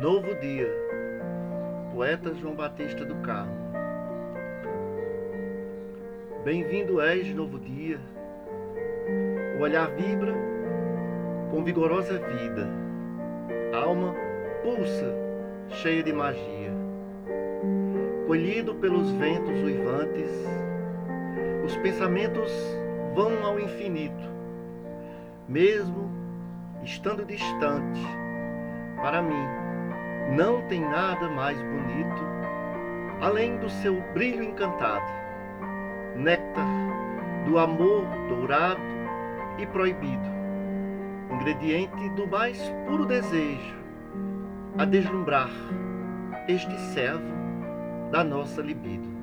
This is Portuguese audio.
Novo Dia, poeta João Batista do Carmo. Bem-vindo és, novo dia. O olhar vibra com vigorosa vida. A alma pulsa, cheia de magia. Colhido pelos ventos uivantes, os pensamentos vão ao infinito. Mesmo estando distante, para mim, não tem nada mais bonito além do seu brilho encantado, néctar do amor dourado e proibido, ingrediente do mais puro desejo, a deslumbrar este servo da nossa libido.